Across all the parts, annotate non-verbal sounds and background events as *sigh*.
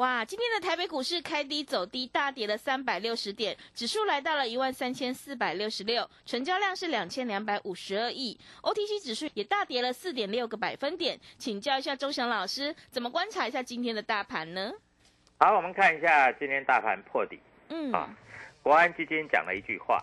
哇，今天的台北股市开低走低，大跌了三百六十点，指数来到了一万三千四百六十六，成交量是两千两百五十二亿，OTC 指数也大跌了四点六个百分点。请教一下钟祥老师，怎么观察一下今天的大盘呢？好，我们看一下今天大盘破底嗯，啊。国安基金讲了一句话，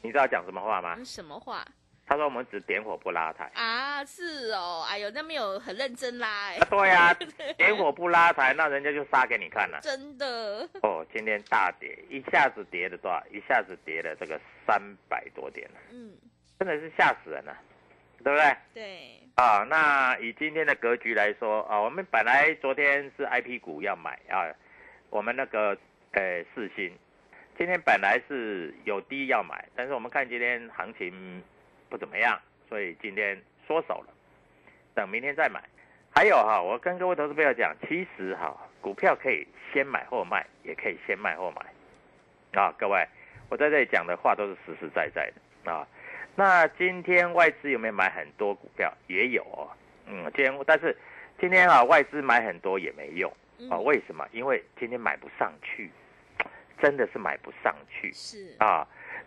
你知道讲什么话吗？什么话他说我们只点火不拉抬。啊？是哦，哎呦，那没有很认真拉、哎啊，对呀、*laughs* 点火不拉抬，那人家就杀给你看了。真的，哦，今天大跌，一下子跌了多少？一下子跌了这个三百多点了，嗯，真的是吓死人了，对不对？对，啊，那以今天的格局来说啊，我们本来昨天是 I P 股要买啊，我们那个呃四星，今天本来是有低要买，但是我们看今天行情不怎么样，所以今天缩手了，等明天再买。还有哈，我跟各位投资朋友讲，其实哈，股票可以先买后卖，也可以先卖后买啊，各位，我在这里讲的话都是实实在在的啊。那今天外资有没有买很多股票？也有哦，嗯，今天但是今天啊，外资买很多也没用啊，嗯为什么？因为今天买不上去，真的是买不上去是，啊。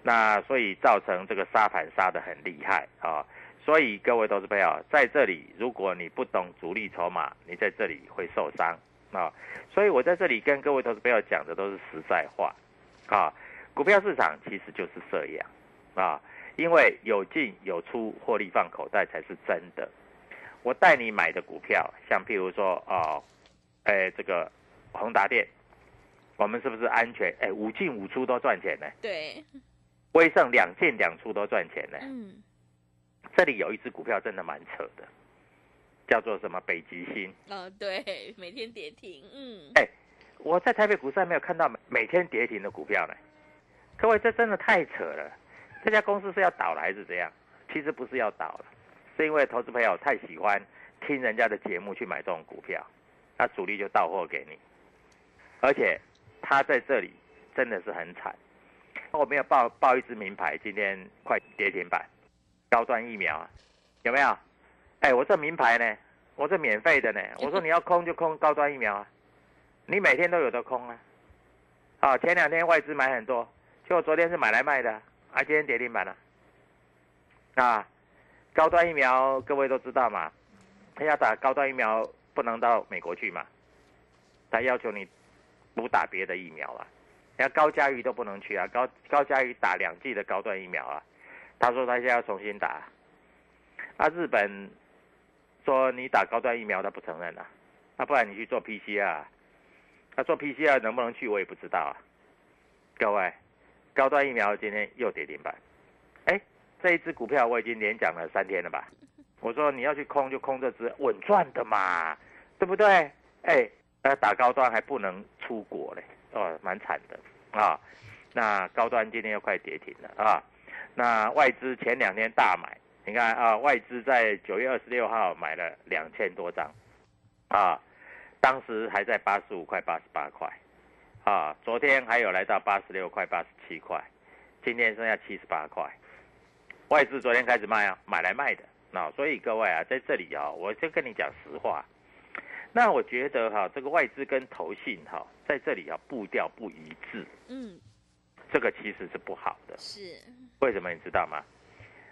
那所以造成这个杀盘杀得很厉害啊。所以各位投资朋友，在这里如果你不懂主力筹码，你在这里会受伤啊。所以我在这里跟各位投资朋友讲的都是实在话啊。股票市场其实就是这样啊。因为有进有出，获利放口袋才是真的。我带你买的股票，像譬如说哦，哎，这个宏达电，我们是不是安全？哎，五进五出都赚钱呢。对，威盛两进两出都赚钱呢。嗯，这里有一只股票真的蛮扯的，叫做什么北极星。哦，对，每天跌停，嗯，哎我在台北股市还没有看到每每天跌停的股票呢。各位，这真的太扯了。这家公司是要倒了还是怎样？其实不是要倒了，是因为投资朋友太喜欢听人家的节目去买这种股票，那主力就到货给你，而且他在这里真的是很惨。我没有报报一支名牌，今天快跌停板，高端疫苗啊，有没有？哎，我这名牌呢，我这免费的呢。我说你要空就空高端疫苗啊，你每天都有的空啊。啊，前两天外资买很多，结果昨天是买来卖的啊，今天跌停板了。啊，高端疫苗各位都知道嘛，他要打高端疫苗不能到美国去嘛，他要求你不打别的疫苗啊。像高嘉瑜都不能去啊，高高嘉瑜打两剂的高端疫苗啊，他说他现在要重新打。啊，日本说你打高端疫苗他不承认啊，啊不然你去做 PCR，他、做 PCR 能不能去我也不知道啊。各位，高端疫苗今天又跌停板，哎，这一只股票我已经连讲了三天了吧？我说你要去空就空这只稳赚的嘛，对不对？哎，呃，打高端还不能出国嘞，哦，蛮惨的啊。那高端今天又快跌停了啊。那外资前两天大买，你看啊，外资在九月二十六号买了两千多张，啊，当时还在八十五块、八十八块，啊，昨天还有来到八十六块、八十七块，今天剩下七十八块。外资昨天开始卖啊，买来卖的。那所以各位啊，在这里啊，我就跟你讲实话。那我觉得哈，这个外资跟投信哈，在这里啊步调不一致，嗯，这个其实是不好的。是，为什么你知道吗？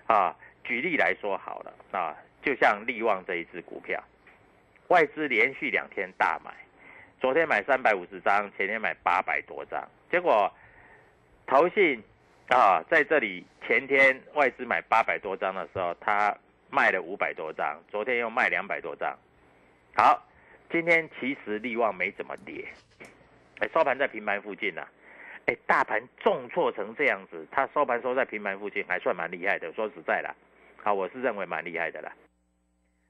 啊，举例来说好了啊，就像利旺这一只股票，外资连续两天大买，昨天买三百五十张，前天买八百多张，结果投信啊在这里前天外资买八百多张的时候，他卖了五百多张，昨天又卖两百多张。好，今天其实利旺没怎么跌，哎，收盘在平盘附近呢。哎，大盘重挫成这样子，它收盘收在平盘附近，还算蛮厉害的。说实在啦，好，我是认为蛮厉害的啦。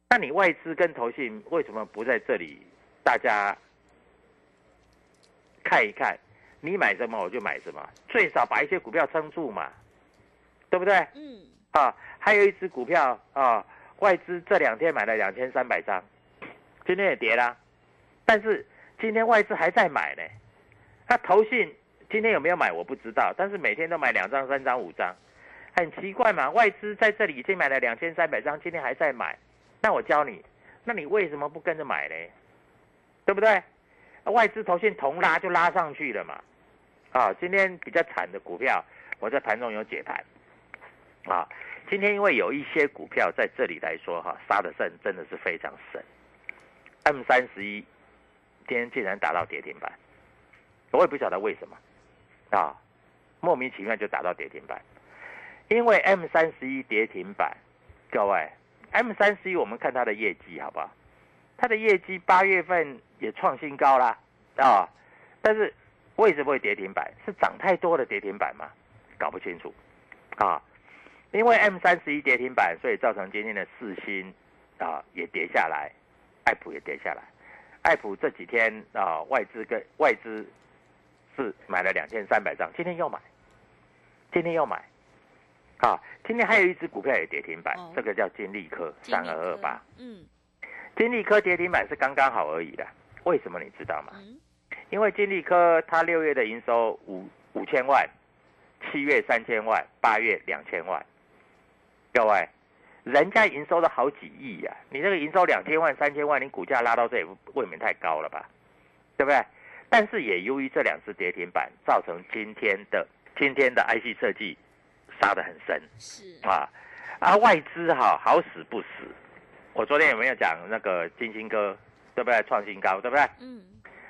那你外资跟投信为什么不在这里？大家看一看，你买什么我就买什么，最少把一些股票撑住嘛，对不对？嗯，啊，还有一只股票啊，外资这两天买了两千三百张，今天也跌啦，但是今天外资还在买呢。那投信今天有没有买我不知道，但是每天都买两张、三张、五张，很奇怪嘛。外资在这里已经买了两千三百张，今天还在买，那我教你，那你为什么不跟着买呢？对不对？外资投信同拉就拉上去了嘛。啊，今天比较惨的股票，我在盘中有解盘。啊，今天因为有一些股票在这里来说哈，杀的深真的是非常深。M 三十一今天竟然打到跌停板，我也不晓得为什么，啊，莫名其妙就打到跌停板。因为 M 三十一跌停板，各位，M 三十一我们看它的业绩好不好？它的业绩八月份也创新高啦，啊，但是为什么会跌停板？是涨太多的跌停板吗？搞不清楚，啊。因为 M 三十一跌停板，所以造成今天的四星啊也跌下来，爱普也跌下来。爱普这几天啊外资跟外资是买了两千三百张，今天又买，今天又买，啊，今天还有一只股票也跌停板，这个叫金利科三二二八，嗯，金利科跌停板是刚刚好而已的，为什么你知道吗？因为金利科它六月的营收五五千万，七月三千万，八月两千万。各位，人家营收都好几亿呀，你这个营收两千万、三千万，你股价拉到这也未免太高了吧？对不对？但是也由于这两次跌停板，造成今天的今天的 IC 设计杀得很深，是啊，啊外资哈好死不死，我昨天有没有讲那个金星哥，对不对？创新高，对不对？嗯，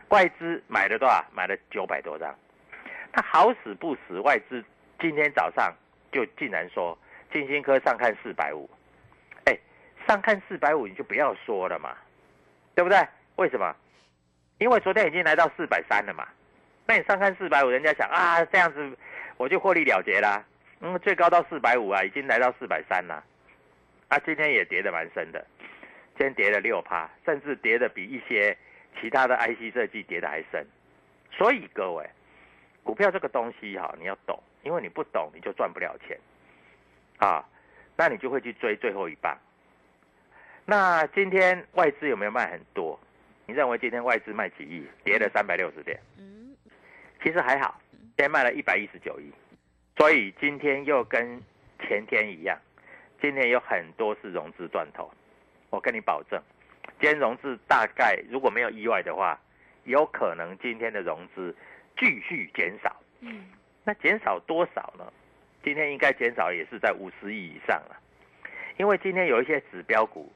外资买了多少？买了九百多张，他好死不死，外资今天早上就竟然说。金星科上看四百五，哎，上看四百五你就不要说了嘛，对不对？为什么？因为昨天已经来到四百三了嘛，那你上看四百五，人家想啊，这样子我就获利了结啦。嗯，最高到四百五啊，已经来到四百三了，啊，今天也跌得蛮深的，今天跌了六趴，甚至跌的比一些其他的 IC 设计跌的还深。所以各位，股票这个东西哈，你要懂，因为你不懂你就赚不了钱。啊，那你就会去追最后一棒。那今天外资有没有卖很多？你认为今天外资卖几亿？跌了三百六十点。嗯，其实还好，今天卖了一百一十九亿。所以今天又跟前天一样，今天有很多是融资断头。我跟你保证，今天融资大概如果没有意外的话，有可能今天的融资继续减少。嗯，那减少多少呢？今天应该减少也是在五十亿以上了，因为今天有一些指标股，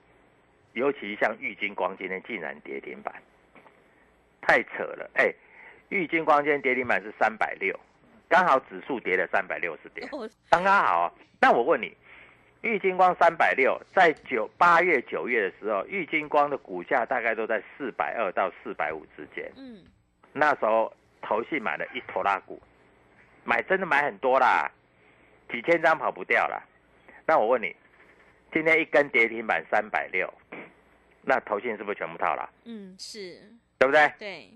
尤其像玉金光今天竟然跌停板，太扯了！哎，玉金光今天跌停板是三百六，刚好指数跌了三百六十点，刚刚好。那我问你，玉金光三百六，在九八月九月的时候，玉金光的股价大概都在四百二到四百五之间。嗯，那时候投信买了一坨拉股，买真的买很多啦。几千张跑不掉啦，那我问你，今天一根跌停板三百六，那投信是不是全部套了？嗯，是，对不对？对，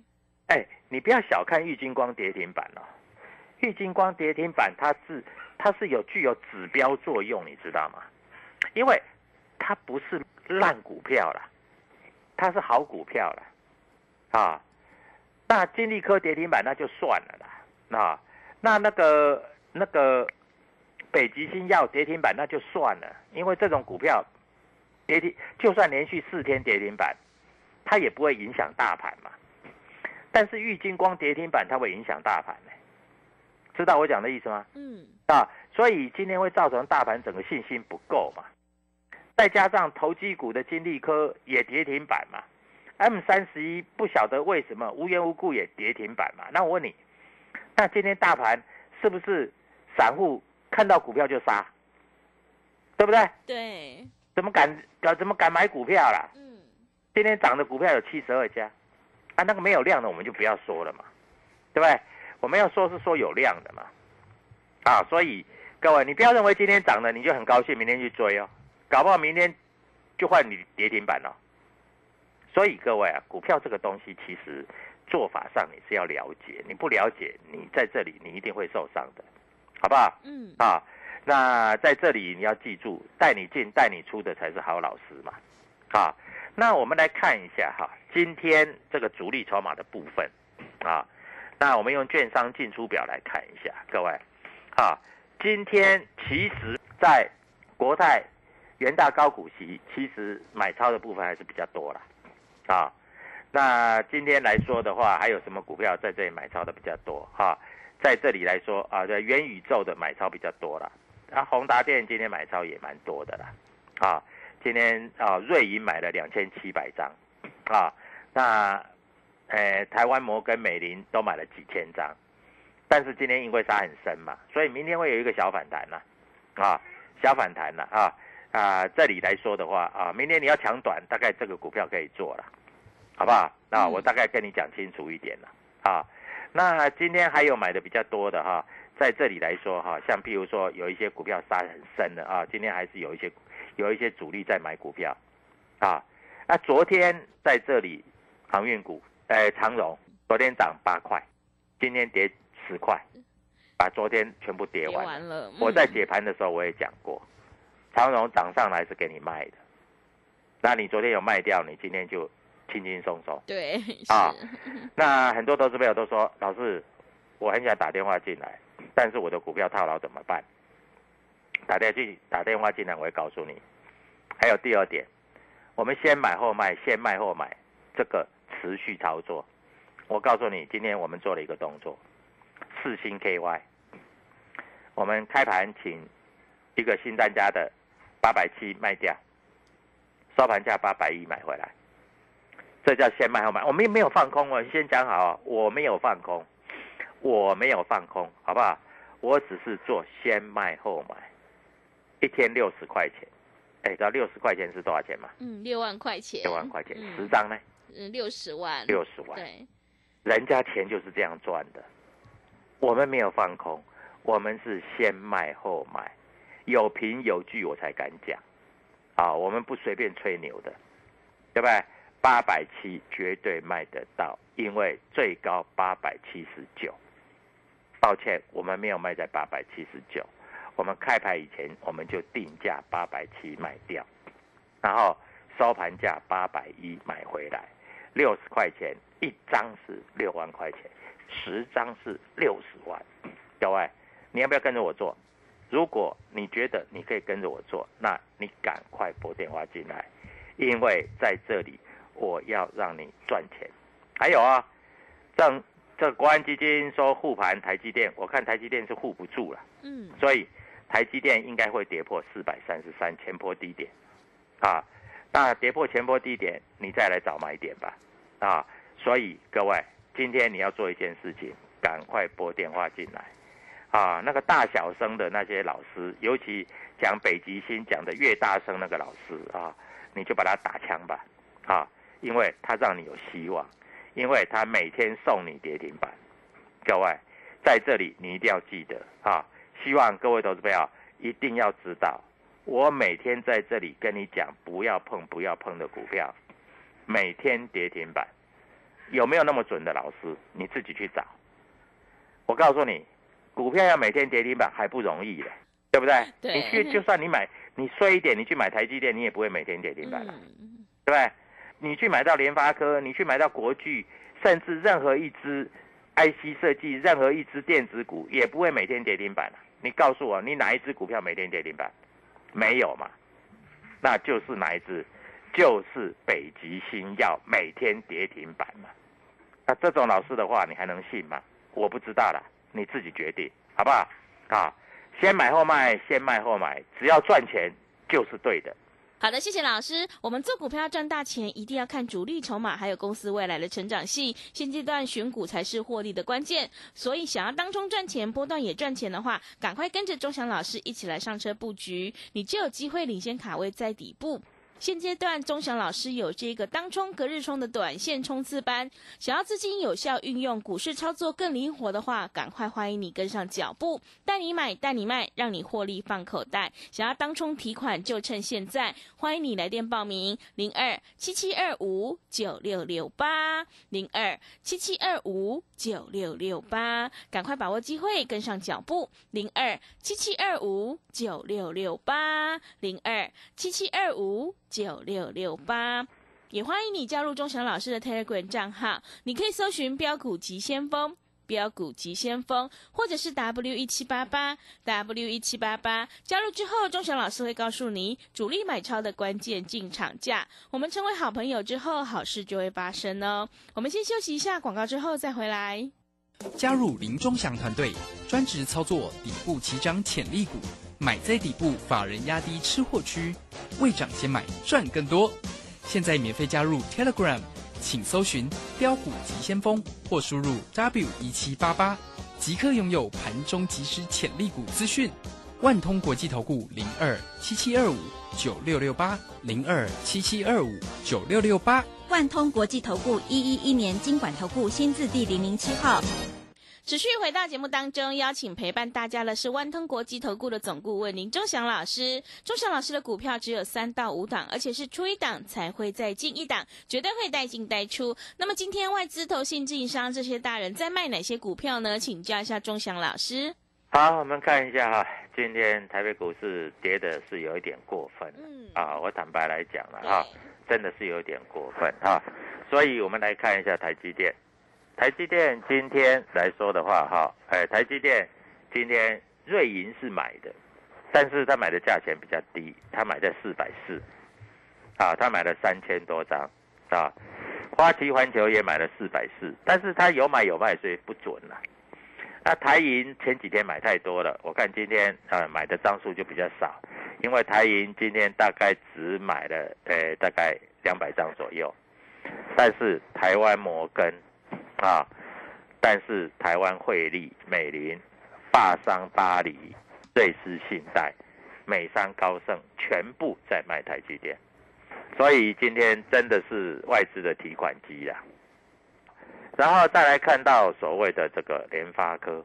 哎，你不要小看玉金光跌停板哦，玉金光跌停板它是它是有具有指标作用，你知道吗？因为它不是烂股票了，它是好股票了，啊，那金利科跌停板那就算了啦，那那那个那个北极星要跌停板那就算了，因为这种股票跌停就算连续四天跌停板，它也不会影响大盘嘛。但是玉金光跌停板它会影响大盘呢、知道我讲的意思吗？嗯，啊，所以今天会造成大盘整个信心不够嘛，再加上投机股的金利科也跌停板嘛，M 三十一不晓得为什么无缘无故也跌停板嘛。那我问你，那今天大盘是不是散户看到股票就杀，对不对？对，怎么敢呃怎么敢买股票啦？嗯，今天涨的股票有七十二家，啊，那个没有量的我们就不要说了嘛，对不对？我们要说是说有量的嘛，啊，所以各位你不要认为今天涨了你就很高兴，明天去追哦，搞不好明天就换你跌停板了。所以各位啊，股票这个东西其实做法上你是要了解，你不了解，你在这里你一定会受伤的，好不好？嗯，啊，那在这里你要记住，带你进带你出的才是好老师嘛。啊，那我们来看一下哈，今天这个主力筹码的部分啊，那我们用券商进出表来看一下，各位啊，今天其实在国泰、元大高股息，其实买超的部分还是比较多了。啊。那今天来说的话，还有什么股票在这里买超的比较多哈、在这里来说啊，在元宇宙的买超比较多啦。啊，宏达电今天买超也蛮多的啦，啊，今天啊瑞银买了两千七百张，啊，那呃台湾摩根美林都买了几千张，但是今天因为杀很深嘛，所以明天会有一个小反弹啦，啊，小反弹啦啊啊，这里来说的话啊，明天你要抢短，大概这个股票可以做了，好不好？那我大概跟你讲清楚一点了啊。那今天还有买的比较多的哈，在这里来说哈，像譬如说有一些股票杀很深的啊，今天还是有一些有一些主力在买股票啊。那昨天在这里航运股，呃，长荣昨天涨八块，今天跌十块，把昨天全部跌跌完了。我在嗯解盘的时候我也讲过，长荣涨上来是给你卖的，那你昨天有卖掉，你今天就轻轻松松。对啊 *laughs* 那很多投资朋友都说，老师，我很想打电话进来，但是我的股票套牢怎么办？打电进打电话进来，我会告诉你。还有第二点，我们先买后卖，先卖后买，这个持续操作。我告诉你，今天我们做了一个动作，四星 KY，我们开盘请一个新单家的八百七卖掉，收盘价八百一买回来。这叫先卖后买，我们没有放空哦，先讲好哦，我没有放空，我没有放空，好不好？我只是做先卖后买，一天六十块钱，哎，知道六十块钱是多少钱吗？嗯六万块钱，六万块钱，嗯。十张呢，嗯六十万，六十万，对，人家钱就是这样赚的，我们没有放空，我们是先卖后买，有凭有据我才敢讲，啊，我们不随便吹牛的，对不对？八百七绝对卖得到，因为最高八百七十九。抱歉，我们没有卖在八百七十九，我们开牌以前我们就定价八百七卖掉，然后收盘价八百一买回来，六十块钱一张是六万块钱，十张是六十万。各位，你要不要跟着我做？如果你觉得你可以跟着我做，那你赶快拨电话进来，因为在这里我要让你赚钱。还有啊，这这国安基金说护盘台积电，我看台积电是护不住了，嗯。所以台积电应该会跌破四百三十三前波低点，啊，那跌破前波低点，你再来找买点吧，啊，所以各位，今天你要做一件事情，赶快拨电话进来，啊，那个大小声的那些老师，尤其讲北极星讲的越大声那个老师啊，你就把他打枪吧，啊，因为他让你有希望，因为他每天送你跌停板，各位在这里你一定要记得啊，希望各位投资朋友一定要知道，我每天在这里跟你讲不要碰不要碰的股票，每天跌停板，有没有那么准的老师？你自己去找。我告诉你，股票要每天跌停板还不容易的，对不对？对你去就算你买你衰一点，你去买台积电，你也不会每天跌停板了。嗯，对不对？你去买到联发科，你去买到国巨，甚至任何一只 IC 设计，任何一只电子股，也不会每天跌停板你告诉我，你哪一只股票每天跌停板？没有嘛？那就是哪一只？就是北极星要每天跌停板嘛？那这种老师的话，你还能信吗？我不知道啦，你自己决定，好不好？啊，先买后卖，先卖后买，只要赚钱就是对的。好的，谢谢老师。我们做股票要赚大钱，一定要看主力筹码，还有公司未来的成长性。现阶段选股才是获利的关键。所以，想要当中赚钱，波段也赚钱的话，赶快跟着钟祥老师一起来上车布局，你就有机会领先卡位在底部。现阶段，钟祥老师有这个当冲、隔日冲的短线冲刺班，想要资金有效运用，股市操作更灵活的话，赶快欢迎你跟上脚步，带你买，带你卖，让你获利放口袋。想要当冲提款，就趁现在，欢迎你来电报名：零二七七二五九六六八零二七七二五九六六八，赶快把握机会，跟上脚步：零二七七二五九六六八零二七七二五九六六八。也欢迎你加入钟祥老师的 Telegram 账号，你可以搜寻“标股急先锋”。标股急先锋，或者是 W 一七八八 W 一七八八，加入之后，钟祥老师会告诉你主力买超的关键进场价。我们成为好朋友之后，好事就会发生哦。我们先休息一下广告，之后再回来。加入林钟祥团队，专职操作底部起涨潜力股，买在底部，法人压低吃货区，未涨先买赚更多。现在免费加入 Telegram，请搜寻“标股急先锋”或输入 W 一七八八，即刻拥有盘中即时潜力股资讯。万通国际投顾零二七七二五九六六八零二七七二五九六六八。万通国际投顾一一一年经管投顾新字第零零七号。持续回到节目当中，邀请陪伴大家的是万通国际投顾的总顾问林忠祥老师。忠祥老师的股票只有三到五档，而且是出一档才会再进一档，绝对会带进带出。那么今天外资、投信、自营商这些大人在卖哪些股票呢？请教一下忠祥老师。好，我们看一下哈，今天台北股市跌的是有一点过分，嗯啊，我坦白来讲了哈，真的是有点过分哈，所以我们来看一下台积电，台积电今天来说的话哈，哎，台积电今天瑞银是买的，但是他买的价钱比较低，他买在四百四，啊，他买了三千多张，啊，花旗环球也买了四百四，但是他有买有卖，所以不准了。那台银前几天买太多了，我看今天啊买的张数就比较少，因为台银今天大概只买了呃大概两百张左右，但是台湾摩根啊，但是台湾汇利、美林、霸商巴黎、瑞士信贷、美商高盛全部在卖台积电，所以今天真的是外资的提款机呀、然后再来看到所谓的这个联发科，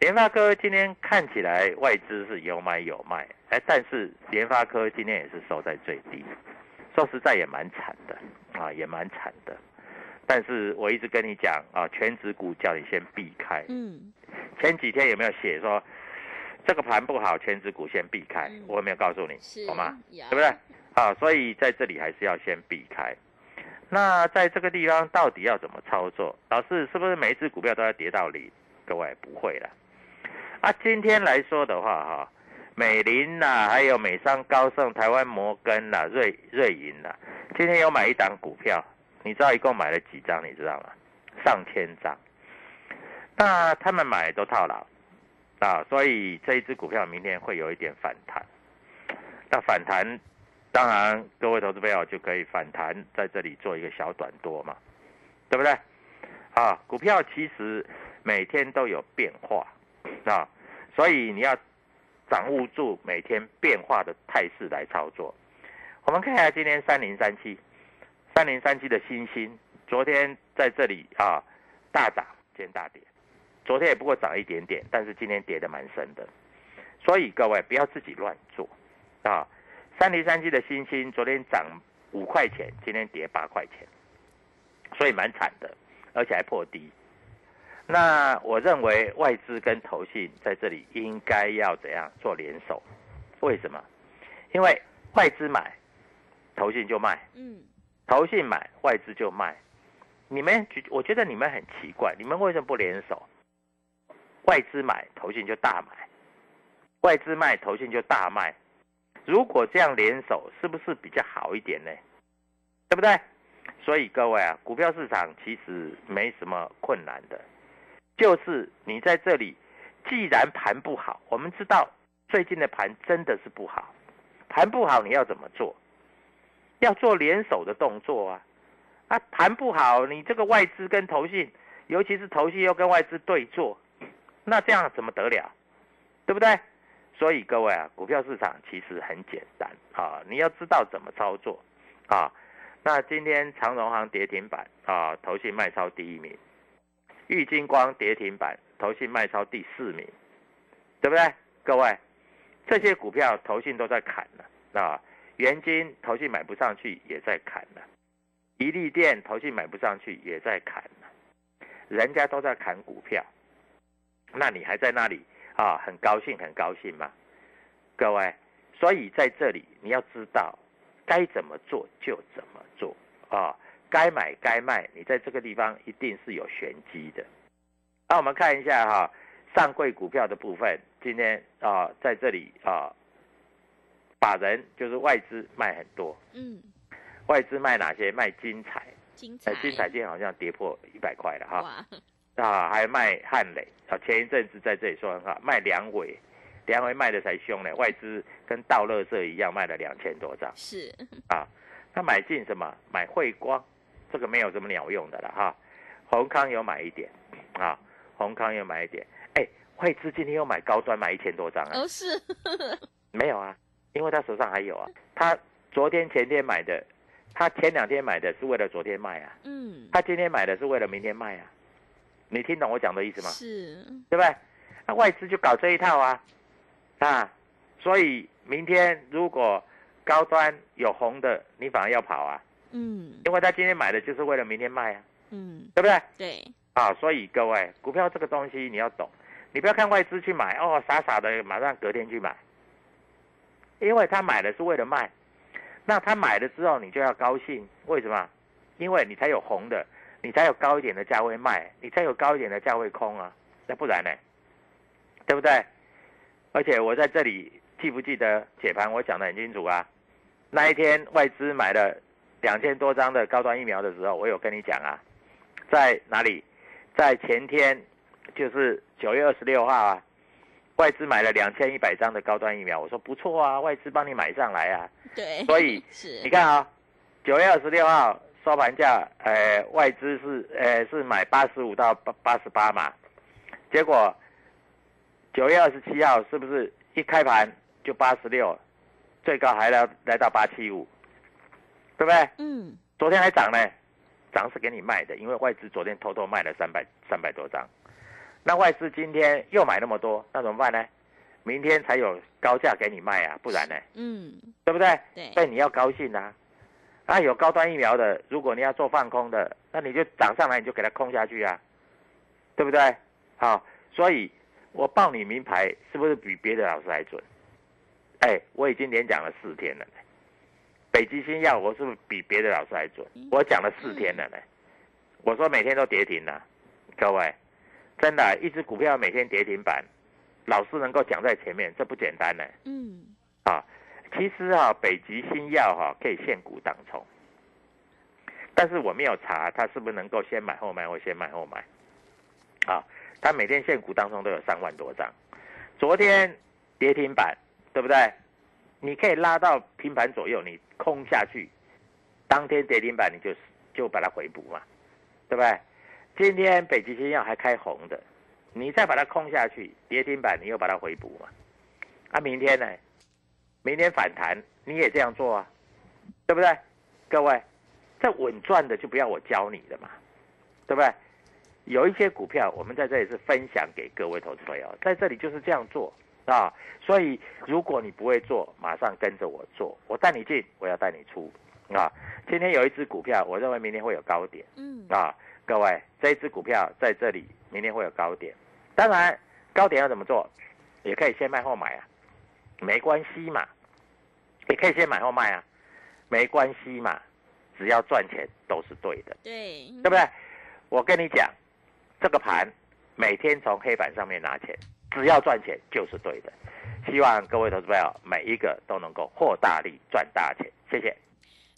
联发科今天看起来外资是有买有卖，哎，但是联发科今天也是收在最低，说实在也蛮惨的啊，也蛮惨的。但是我一直跟你讲啊，全指股叫你先避开。嗯，前几天有没有写说这个盘不好，全指股先避开？嗯我有没有告诉你？是好吗？对不对？啊，所以在这里还是要先避开。那在这个地方到底要怎么操作？老师是不是每一只股票都要跌到零？各位不会了。啊，今天来说的话，哈，美林呐、还有美商高盛、台湾摩根呐、瑞瑞银呐、今天有买一档股票，你知道一共买了几张？你知道吗？上千张。那他们买都套牢啊，所以这一只股票明天会有一点反弹。那反弹，当然各位投资朋友就可以反弹在这里做一个小短多嘛，对不对？啊，股票其实每天都有变化啊，所以你要掌握住每天变化的态势来操作。我们看一下今天三零三七，三零三七的星星，昨天在这里啊大涨，今天大跌，昨天也不过涨一点点，但是今天跌得蛮深的，所以各位不要自己乱做啊，三零三七的新星昨天涨五块钱，今天跌八块钱，所以蛮惨的，而且还破低。那我认为外资跟投信在这里应该要怎样做联手？为什么？因为外资买，投信就卖；嗯，投信买，外资就卖。你们觉，我觉得你们很奇怪，你们为什么不联手？外资买，投信就大买；外资卖，投信就大卖。如果这样联手，是不是比较好一点呢？对不对？所以各位啊，股票市场其实没什么困难的，就是你在这里，既然盘不好，我们知道最近的盘真的是不好，盘不好你要怎么做？要做联手的动作啊！啊，谈不好，你这个外资跟投信，尤其是投信又跟外资对坐，那这样怎么得了？对不对？所以各位啊，股票市场其实很简单啊，你要知道怎么操作啊。那今天长荣行跌停板啊，投信卖超第一名；玉金光跌停板，投信卖超第四名，对不对？各位，这些股票投信都在砍了啊。元金投信买不上去，也在砍了；一利店投信买不上去，也在砍了。人家都在砍股票，那你还在那里啊？很高兴，很高兴吗？各位，所以在这里你要知道，该怎么做就怎么做啊，该买该卖，你在这个地方一定是有玄机的。那我们看一下哈，上柜股票的部分，今天啊在这里啊。法人就是外资卖很多，嗯，外资卖哪些？卖金彩，金彩，金彩今天好像跌破一百块了哈，哇，啊，还卖汉磊，啊，前一阵子在这里说很好，卖两尾，两尾卖的才凶呢，外资跟倒乐色一样卖了两千多张，是，啊，他买进什么？买汇光，这个没有什么鸟用的了哈，宏康有买一点，啊，宏康有买一点，哎，外资今天又买高端买一千多张啊，哦是，没有啊。因为他手上还有啊，他昨天前天买的，他前两天买的是为了昨天卖啊，嗯，他今天买的是为了明天卖啊，你听懂我讲的意思吗？是，对不对？那外资就搞这一套啊，啊，所以明天如果高端有红的，你反而要跑啊，嗯，因为他今天买的就是为了明天卖啊，嗯，对不对？对，啊，所以各位股票这个东西你要懂，你不要看外资去买哦，傻傻的马上隔天去买。因为他买的是为了卖，那他买了之后你就要高兴，为什么？因为你才有红的，你才有高一点的价位卖，你才有高一点的价位空啊，那不然呢？对不对？而且我在这里记不记得解盘我讲的很清楚啊？那一天外资买了两千多张的高端疫苗的时候，我有跟你讲啊，在哪里？在前天，就是九月二十六号啊。外资买了两千一百张的高端疫苗，我说不错啊，外资帮你买上来啊。对，所以 *laughs* 是你看啊，九月二十六号收盘价，呃，外资是呃是买八十五到八八十八嘛，结果九月二十七号是不是一开盘就八十六，最高还来来到八七五，对不对？嗯，昨天还涨呢，涨是给你卖的，因为外资昨天偷偷卖了三百三百多张。那外资今天又买那么多，那怎么办呢？明天才有高价给你卖啊，不然呢？嗯，对不对？对。所以你要高兴啊！啊，有高端疫苗的，如果你要做放空的，那你就涨上来你就给它空下去啊，对不对？好，所以我报你名牌是不是比别的老师还准？哎，我已经连讲了四天了呢。北极星药我是不是比别的老师还准？我讲了四天了呢。我说每天都跌停了，各位。真的，一只股票每天跌停板，老师能够讲在前面，这不简单呢。嗯，啊，其实啊，北极星药哈可以限股当冲，但是我没有查它是不是能够先买后卖或先买后买。啊，他每天限股当中都有三万多张，昨天跌停板，对不对？你可以拉到平盘左右，你空下去，当天跌停板你就就把它回补嘛，对不对？今天北极星药还开红的，你再把它空下去，跌停板你又把它回补嘛？啊，明天呢？明天反弹你也这样做啊，对不对？各位，这稳赚的就不要我教你的嘛，对不对？有一些股票我们在这里是分享给各位投资朋友，在这里就是这样做啊。所以如果你不会做，马上跟着我做，我带你进，我要带你出啊。今天有一只股票，我认为明天会有高点，嗯啊，各位，这一只股票在这里，明天会有高点。当然，高点要怎么做？也可以先卖后买啊，没关系嘛。也可以先买后卖啊，没关系嘛，只要赚钱都是对的，对，对不对？我跟你讲，这个盘每天从黑板上面拿钱，只要赚钱就是对的。希望各位投资朋友每一个都能够获大利赚大钱，谢谢。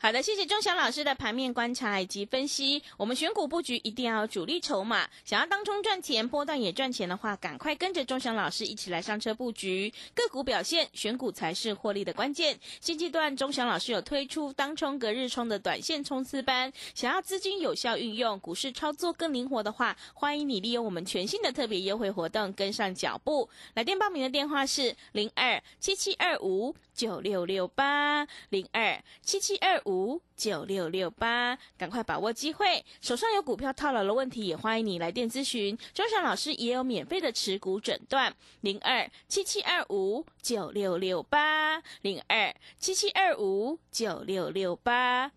好的，谢谢钟祥老师的盘面观察以及分析。我们选股布局一定要主力筹码，想要当冲赚钱、波段也赚钱的话，赶快跟着钟祥老师一起来上车布局个股表现，选股才是获利的关键。现阶段钟祥老师有推出当冲隔日冲的短线冲刺班，想要资金有效运用，股市操作更灵活的话，欢迎你利用我们全新的特别优惠活动跟上脚步。来电报名的电话是零二七七二五九六六八零二七七二五五九六六八，赶快把握机会！手上有股票套牢的问题，也欢迎你来电咨询。周祥老师也有免费的持股诊断，零二七七二五九六六八零二七七二五九六六八。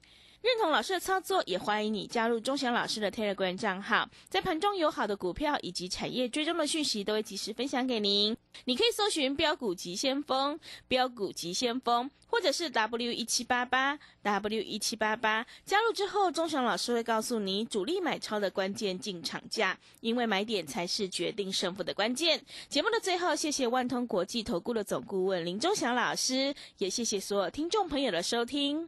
认同老师的操作，也欢迎你加入钟祥老师的 Telegram 账号，在盘中有好的股票以及产业追踪的讯息，都会及时分享给您。你可以搜寻标股急先锋、标股急先锋，或者是 W 一七八八 W 一七八八。加入之后，钟祥老师会告诉你主力买超的关键进场价，因为买点才是决定胜负的关键。节目的最后，谢谢万通国际投顾的总顾问林钟祥老师，也谢谢所有听众朋友的收听。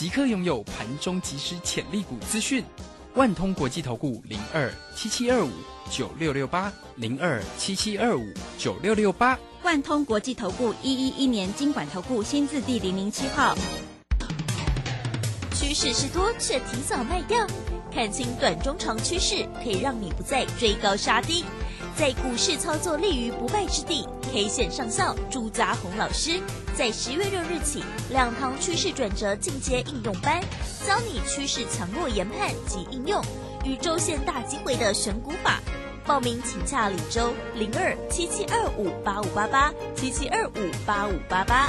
即刻拥有盘中即时潜力股资讯，万通国际投顾零二七七二五九六六八零二七七二五九六六八，万通国际投顾一一一年经管投顾新字第零零七号。趋势是多，却提早卖掉。看清短中长趋势，可以让你不再追高杀低，在股市操作立于不败之地。K 线上校朱家红老师在十月六日起两堂趋势转折进阶应用班，教你趋势强弱研判及应用与周线大机会的选股法。报名请洽李周零二七七二五八五八八七七二五八五八八。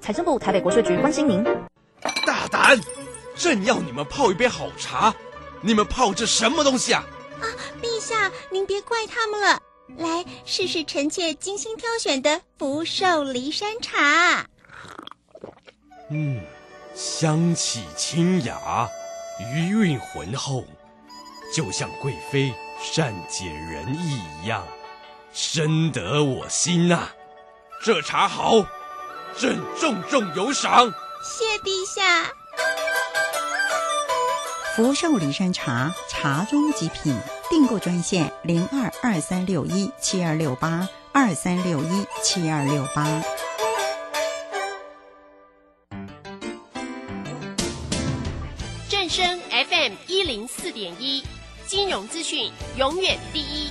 财政部台北国税局关心您。大胆！朕要你们泡一杯好茶，你们泡这什么东西啊？啊，陛下，您别怪他们了。来试试臣妾精心挑选的福寿梨山茶。嗯，香气清雅，余韵浑厚，就像贵妃善解人意一样，深得我心呐、这茶好。朕重重有赏，谢陛下。福寿梨山茶，茶中极品。订购专线零二二三六一七二六八二三六一七二六八。正声 FM 一零四点一，金融资讯永远第一。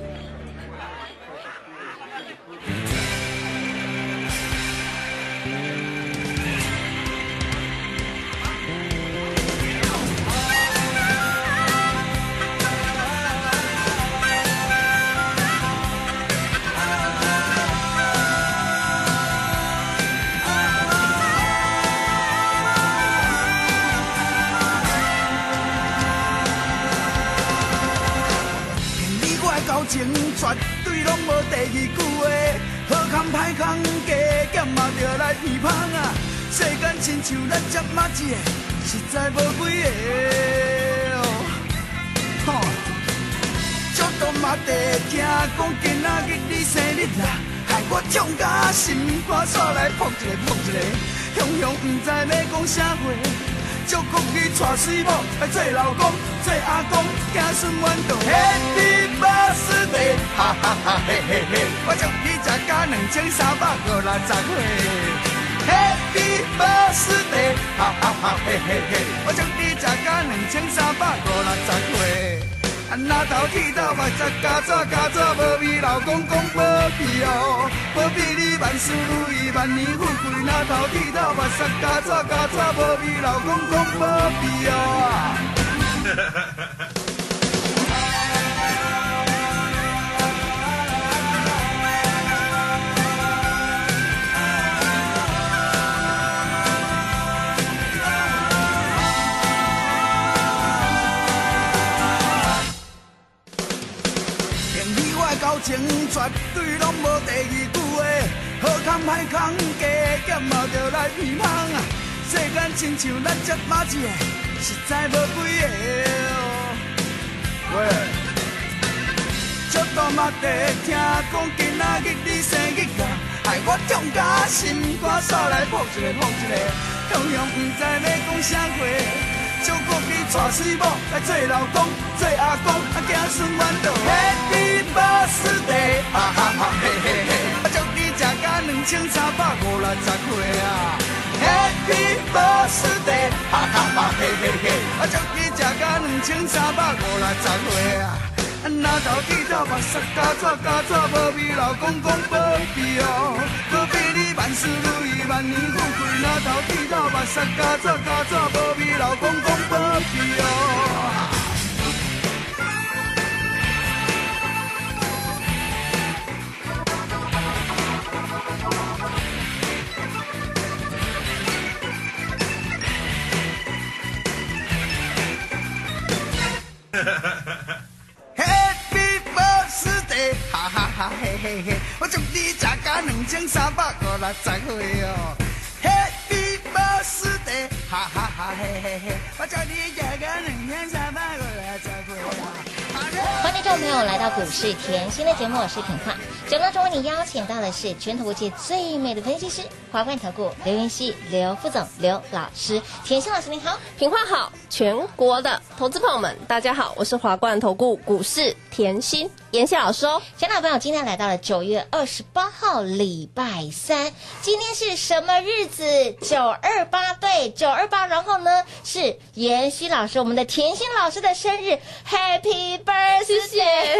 讲啥话。祝福你娶媳某，来做老公，做阿公，子孙满堂。Happy birthday，哈哈哈嘿嘿嘿！我祝你食甲两千三百五六十岁。Happy birthday，哈哈哈嘿嘿嘿！我祝你食甲两千三百五六十岁。啊，那头剃头加纸加纸无味，老公讲保庇哦，保庇你万事如意，万年富贵。那头剃头目屎加纸加纸无味，老公讲保庇哦。绝对拢无第二句话，好康歹康加减嘛着来鼻芳啊！世间亲像咱只马子，实在无几个。喂，足多嘛地听讲今仔日你生日啊，害我痛甲心肝煞来扑一个扑一个，雄雄毋知要讲啥话。祝福你娶水某，来做老公，做阿公，啊子孙满堂。Happy birthday，哈哈哈嘿嘿嘿！我祝你食甲两千三百五六十岁啊！Happy birthday，哈哈哈嘿嘿嘿！我祝你食甲两千三百五六十岁啊！那头剃头目色加纸加纸无味，老公讲保庇哦，保庇你万事如意，万年富贵。那头剃头目色加纸加纸无味，老公讲保庇哦。Happy *laughs* birthday，哈哈哈嘿嘿嘿！我祝你两千三百五六十岁哦。Happy birthday，哈哈哈嘿嘿嘿！我祝你两千三百五六十岁哦。欢迎众朋友来到股市甜心的节目，我是品化。节目当中为你邀请到的是全投界最美的分析师华冠投顾刘云熙、刘副总、刘老师，甜心老师您好，品化好，全国的投资朋友们，大家好，我是华冠投顾股市甜心妍希老师哦。亲爱的朋友，今天来到了九月二十八号，礼拜三，今天是什么日子？九二八，对，九二八。然后呢，是妍希老师，我们的甜心老师的生日，Happy birthday！谢谢，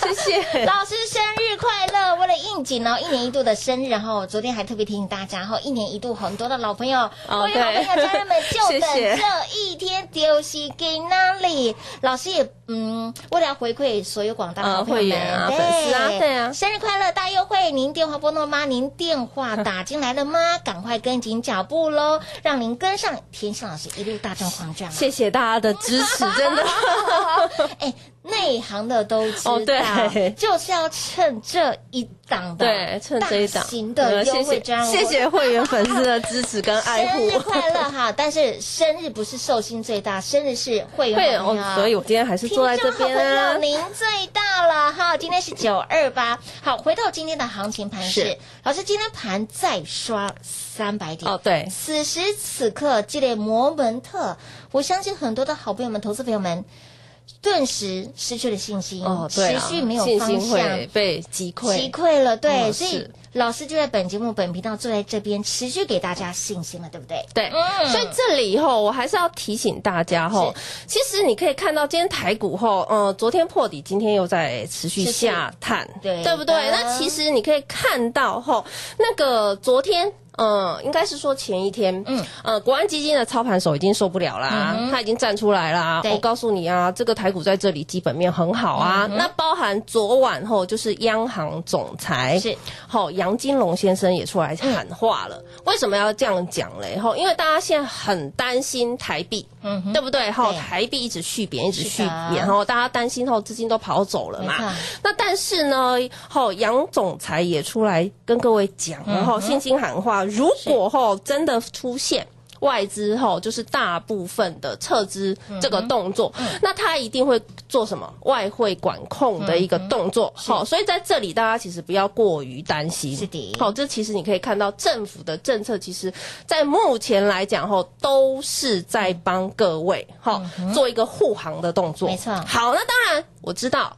谢谢 *laughs* 老师生日快乐！为了应景哦，一年一度的生日，然后昨天还特别提醒大家，哈，一年一度很多的老朋友、哦各位好朋友、家人们，就等这一天丢西给那里。老师也嗯，为了回馈所有广大的呃好朋友们，会员啊粉丝啊对啊生日快乐大优惠！您电话拨通了吗？您电话打进来了吗？赶快跟紧脚步喽，让您跟上田心老师一路大赚狂赚啊！谢谢大家的支持，真的。*laughs* *laughs* 哎，内行的都知道，哦对就是要趁这一档的对，趁这一档大型的呃谢谢优惠专案，谢谢会员粉丝的支持跟爱护生日。快乐哈！*laughs* 但是生日不是寿星最大，生日是会员所以我今天还是坐在这边啊。您最大了哈！今天是九二八，好，回到今天的行情盘势是，老师今天盘再刷三百点哦对此时此刻，这类摩门特，我相信很多的好朋友们、投资朋友们。顿时失去了信心，哦，对啊，持续没有信方向心会，被击溃，击溃了。对，所以老师就在本节目、本频道坐在这边，持续给大家信心了，对不对？对，嗯所以这里以后我还是要提醒大家吼，其实你可以看到今天台股后，呃，昨天破底，今天又在持续下探，对对不对？那其实你可以看到后，那个昨天。呃，应该是说前一天，嗯，呃，国安基金的操盘手已经受不了啦，嗯他已经站出来啦。我告诉你啊，这个台股在这里基本面很好啊。嗯那包含昨晚后就是央行总裁是好杨金龙先生也出来喊话了。为什么要这样讲嘞？后因为大家现在很担心台币，嗯对不对？后对台币一直续贬，一直续贬，后大家担心后资金都跑走了嘛。那但是呢，后杨总裁也出来跟各位讲，嗯然后信心喊话，如果后真的出现。外资后就是大部分的撤资这个动作，嗯那他一定会做什么外汇管控的一个动作。好、所以在这里大家其实不要过于担心。是的好、这其实你可以看到政府的政策，其实在目前来讲后都是在帮各位哈、做一个护航的动作。嗯没错好，那当然我知道。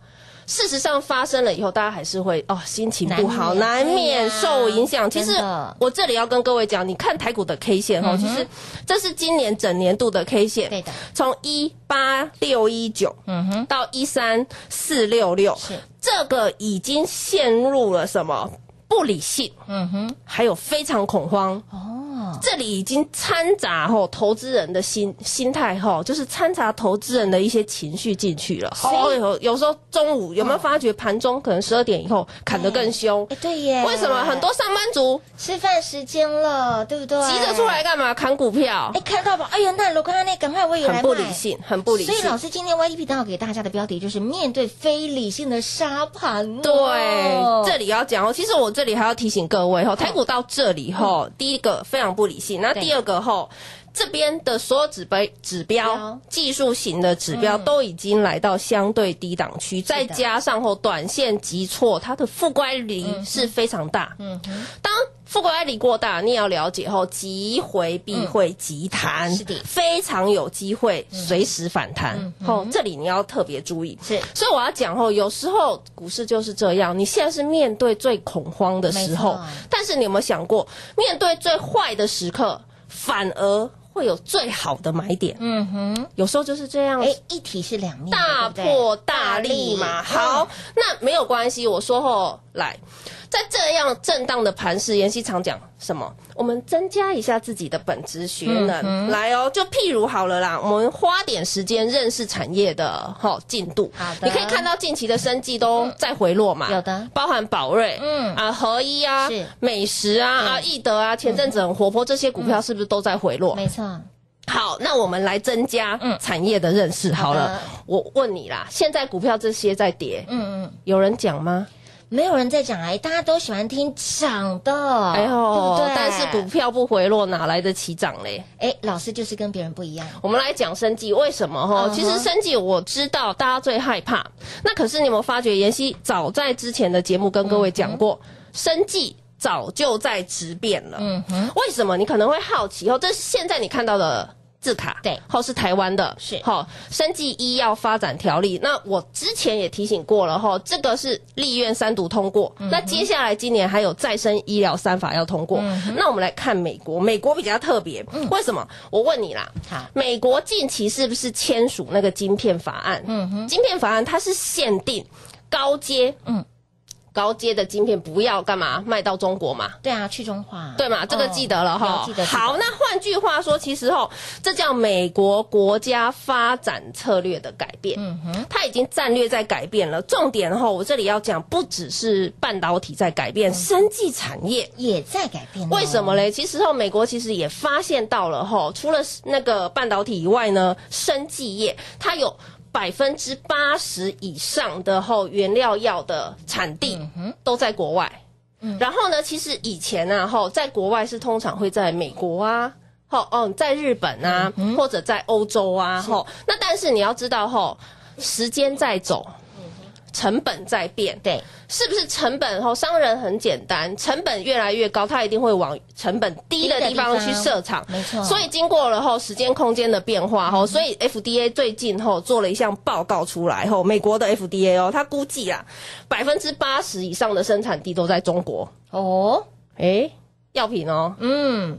事实上发生了以后，大家还是会哦心情不好，难难免受影响。其实我这里要跟各位讲，你看台股的 K 线哈，其实这是今年整年度的 K 线，对的，从一八六一九，嗯哼，到一三四六六，是。这个已经陷入了什么？不理性，嗯哼，还有非常恐慌。哦，这里已经掺杂吼投资人的心心态吼，就是掺杂投资人的一些情绪进去了。哦，有有时候中午有没有发觉盘中可能十二点以后砍得更凶？哎，对耶，为什么很多上班族吃饭时间了，对不对？急着出来干嘛？砍股票哎，，看到吧？哎呀，那我看到那，赶快我也来很不理性，很不理性所以老性。师今天 YT 频道给大家的标题就是面对非理性的沙盘哦。对，这里要讲哦。其实我这里还要提醒各位哈，台股到这里后，第一个非常不理性，那第二个后。这边的所有指标指标。标技术型的指标嗯。都已经来到相对低档区，再加上后短线急挫，它的负乖离是非常大。嗯。哼，当负乖离过大，你也要了解后，急回必会急弹，嗯是的非常有机会随时反弹。嗯嗯、这里你要特别注意。是所以我要讲后，有时候股市就是这样，你现在是面对最恐慌的时候，但是你有没有想过，面对最坏的时刻，反而会有最好的买点？嗯哼，有时候就是这样。哎，一体是两面，大破大立嘛。好，那没有关系。我说后来，在这样震荡的盘势，妍希常讲什么？我们增加一下自己的本职学能，嗯来哦。就譬如好了啦，我们花点时间认识产业的哈进度。好的你可以看到近期的生计都在回落嘛，有的包含宝瑞，嗯啊合一啊是，美食啊啊易德啊，前阵子很活泼，这些股票是不是都在回落？没错，好，那我们来增加产业的认识好了好。我问你啦，现在股票这些在跌，嗯嗯，有人讲吗？没有人在讲哎，大家都喜欢听涨的，哎对呦不对？但是股票不回落，哪来得起涨嘞？哎，老师就是跟别人不一样，我们来讲生计，为什么哈？其实生计我知道大家最害怕，那可是你有没有发觉，妍希早在之前的节目跟各位讲过，生计早就在质变了。嗯哼，为什么？你可能会好奇哦，这是现在你看到的字卡，对后是台湾的，是好生技医药发展条例。那我之前也提醒过了哈，这个是立院三读通过，嗯那接下来今年还有再生医疗三法要通过。那我们来看美国，美国比较特别，为什么？我问你啦，美国近期是不是签署那个晶片法案？嗯哼晶片法案它是限定高阶，嗯。高阶的晶片不要干嘛卖到中国嘛？对啊，去中化，对嘛？这个记得了哈、有记得好，那换句话说，其实哦，这叫美国国家发展策略的改变。嗯哼，它已经战略在改变了。重点哈，我这里要讲，不只是半导体在改变，生技产业也在改变哦。为什么嘞？其实后美国其实也发现到了哈，除了那个半导体以外呢，生技业它有。百分之八十以上的后原料药的产地都在国外，嗯。然后呢，其实以前啊，后在国外是通常会在美国啊，后哦，在日本啊，或者在欧洲啊，后那但是你要知道后，时间在走。成本在变，对，是不是成本后商人很简单，成本越来越高，他一定会往成本低的地方去设厂，没错。所以经过了后时间空间的变化后，所以 FDA 最近后做了一项报告出来后，美国的 FDA 哦，他估计啊，百分之八十以上的生产地都在中国。哦，诶，药品哦，嗯。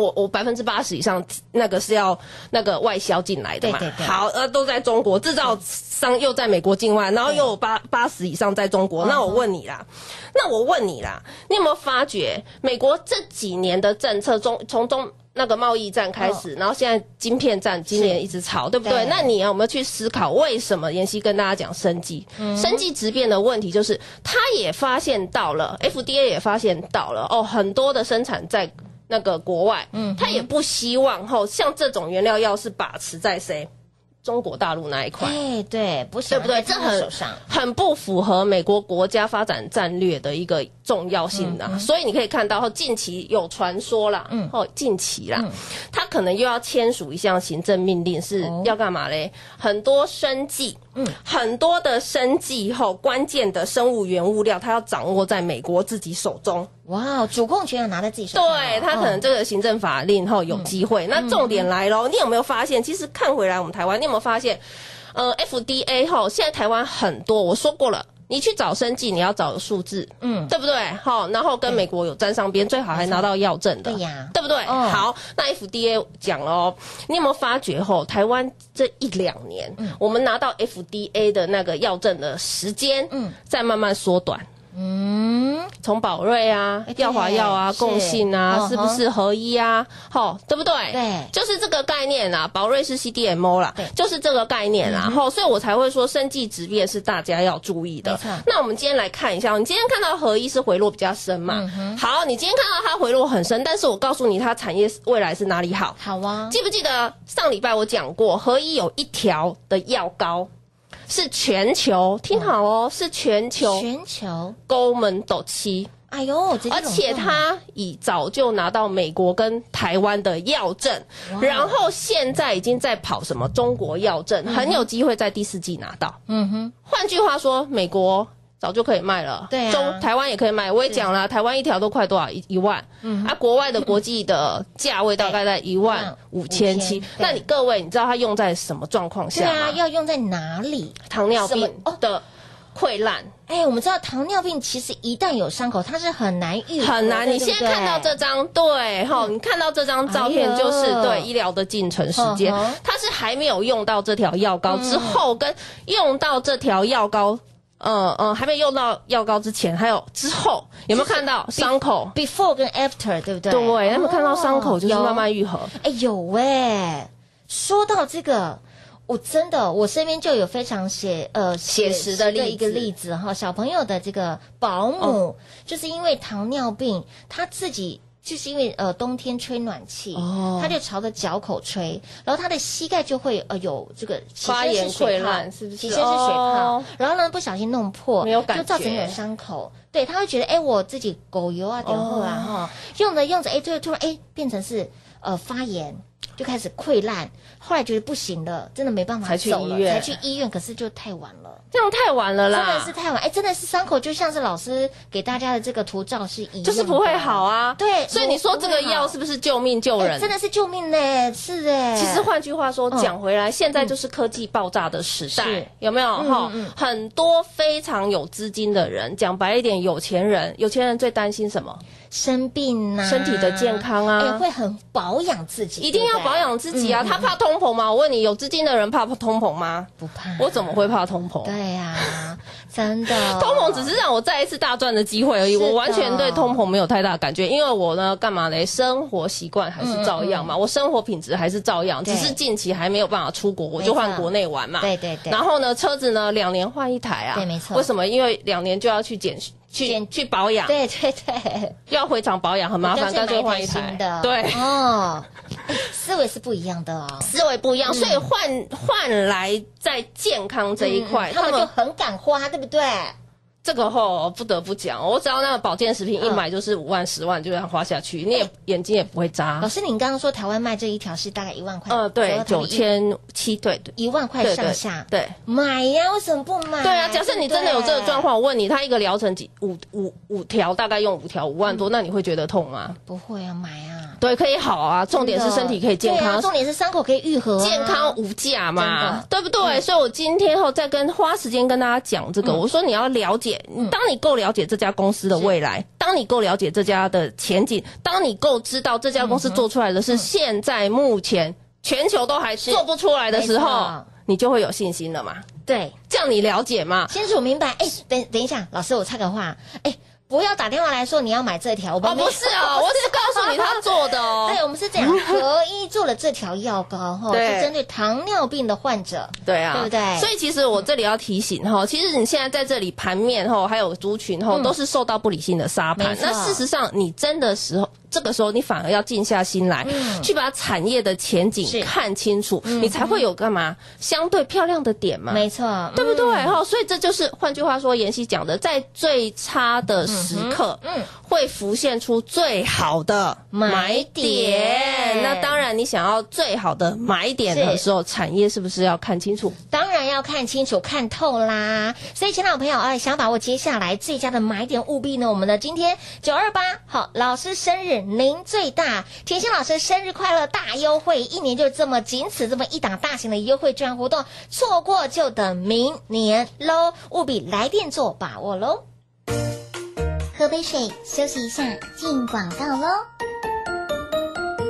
我我百分之八十以上那个是要那个外销进来的嘛？对对对。好，呃，都在中国制造商又在美国境外，然后又有八八十以上在中国。那我问你啦，那我问你啦，你有没有发觉美国这几年的政策中，从中那个贸易战开始，然后现在晶片战今年一直炒，对不对？那你有没有去思考为什么？妍希跟大家讲生计，生计质变的问题，就是他也发现到了，FDA 也发现到了哦，很多的生产在。那个国外，嗯，他也不希望后像这种原料药是把持在谁？中国大陆那一块，哎，对，不是对不对？这很很不符合美国国家发展战略的一个重要性的，所以你可以看到，后近期有传说啦，嗯，后近期啦，他可能又要签署一项行政命令，是要干嘛嘞？很多生计，嗯，很多的生计后关键的生物原物料，他要掌握在美国自己手中。哇，主控权要拿在自己手上。对他可能这个行政法令后有机会。那重点来喽，你有没有发现？其实看回来，我们台湾，你有没有发现？呃，FDA 后现在台湾很多，我说过了，你去找生计，你要找数字，嗯，对不对？好，然后跟美国有沾上边，最好还拿到药证的，对呀，对不对？好，那 FDA 讲了哦，你有没有发觉？吼台湾这一两年，我们拿到 FDA 的那个药证的时间，嗯，在慢慢缩短。嗯，从宝瑞啊、耀华药啊、共信啊，是不是合一啊？好，对不对？对，就是这个概念啦。宝瑞是 CDMO 啦，就是这个概念啦。后，所以我才会说生技质变是大家要注意的。那我们今天来看一下，你今天看到合一是回落比较深嘛？好，你今天看到它回落很深，但是我告诉你，它产业未来是哪里好？好啊，记不记得上礼拜我讲过，合一有一条的药膏。是全球，听好哦，是全球，全球？勾门斗七，哎呦，而且他已早就拿到美国跟台湾的药证，然后现在已经在跑什么中国药证，很有机会在第四季拿到。嗯哼，换句话说，美国。早就可以卖了，对，中台湾也可以卖。我也讲了，台湾一条都快多少一一万，嗯，啊，国外的国际的价位大概在一万五千七。那你各位，你知道它用在什么状况下对啊，要用在哪里？糖尿病的溃烂。哎，我们知道糖尿病其实一旦有伤口，它是很难愈很难。你现在看到这张，对哈，你看到这张照片就是对医疗的进程时间，它是还没有用到这条药膏之后，跟用到这条药膏。嗯嗯，还没用到药膏之前，还有之后有没有看到伤口？Before 跟 After，对不对？对，有没有看到伤口就是慢慢愈合？哎，有哎。说到这个，我真的我身边就有非常写呃写实的一个例子哈，小朋友的这个保姆就是因为糖尿病，他自己。就是因为呃冬天吹暖气，他就朝着脚口吹，然后他的膝盖就会呃有这个发炎溃烂，是不是？起先是水泡，然后呢不小心弄破，没有感觉，就造成有伤口。对，他会觉得哎我自己狗油啊点后啊哈，用着用着哎就突然哎变成是呃发炎。就开始溃烂，后来觉得不行了，真的没办法走了，才去医院。可是就太晚了，这样太晚了啦，真的是太晚。哎，真的是伤口就像是老师给大家的这个图照是一样，就是不会好啊。对，所以你说这个药是不是救命救人？真的是救命呢，是哎。其实换句话说，讲回来，现在就是科技爆炸的时代，有没有哈？很多非常有资金的人，讲白一点，有钱人，有钱人最担心什么？生病呐，身体的健康啊，会很保养自己，一定要保养自己啊。他怕通膨吗？我问你，有资金的人怕不通膨吗？不怕。我怎么会怕通膨？对呀，*laughs* 真的。通膨只是让我再一次大赚的机会而已，我完全对通膨没有太大感觉，因为我呢，干嘛嘞？生活习惯还是照样嘛，我生活品质还是照样，只是近期还没有办法出国，我就换国内玩嘛。对对对。然后呢，车子呢，两年换一台啊。对，没错。为什么？因为两年就要去检。去去保养，对对对，*laughs* 要回厂保养很麻烦，干脆换一台。的。对。哦，*laughs* 思维是不一样的。哦，思维不一样，所以换换来在健康这一块，他们就很敢花，对不对？这个吼不得不讲，我只要那个保健食品一买就是五万、十万就这样花下去，你也眼睛也不会眨。老。师，您刚刚说台湾卖这一条是大概一万块，呃，对，九九千七，对对，一万块上下，对。买呀，为什么不买？对啊，假设你真的有这个状况，我问你，他一个疗程几五五五条，大概用五条五万多，那你会觉得痛吗？不会啊，买啊，对，可以好啊，重点是身体可以健康，重点是伤口可以愈合啊，健康无价嘛，对不对？所以我今天后再跟花时间跟大家讲这个，嗯。我说你要了解，当你够了解这家公司的未来，当你够了解这家的前景，当你够知道这家公司做出来的是现在目前全球都还做不出来的时候，你就会有信心了嘛。对，这样你了解吗？清楚明白。哎，等等一下，老师，我插个话，哎。不要打电话来说你要买这条，我们哦不是哦我只是告诉你他做的哦。*laughs* 对，我们是这样，合一做了这条药膏哈，对。是针对糖尿病的患者，对啊，对不对？所以其实我这里要提醒哈，其实你现在在这里盘面哈，还有族群后，嗯。都是受到不理性的沙盘。没。错。那事实上，你真的时候，这个时候你反而要静下心来，嗯去把产业的前景看清楚，你才会有干嘛相对漂亮的点嘛。没错，对不对？嗯哈、所以这就是换句话说，妍希讲的，在最差的时刻，嗯会浮现出最好的买点。那当然，你想要最好的买点的时候，产业是不是要看清楚？当然要看清楚、看透啦。所以，亲爱的朋友，哎，想把握接下来最佳的买点，务必呢，我们的今天九二八，好，老师生日您最大，甜心老师生日快乐大优惠，一年就这么仅此这么一档大型的优惠券活动，错过就等明年喽，务必来电做把握喽。喝杯水，休息一下，进广告喽。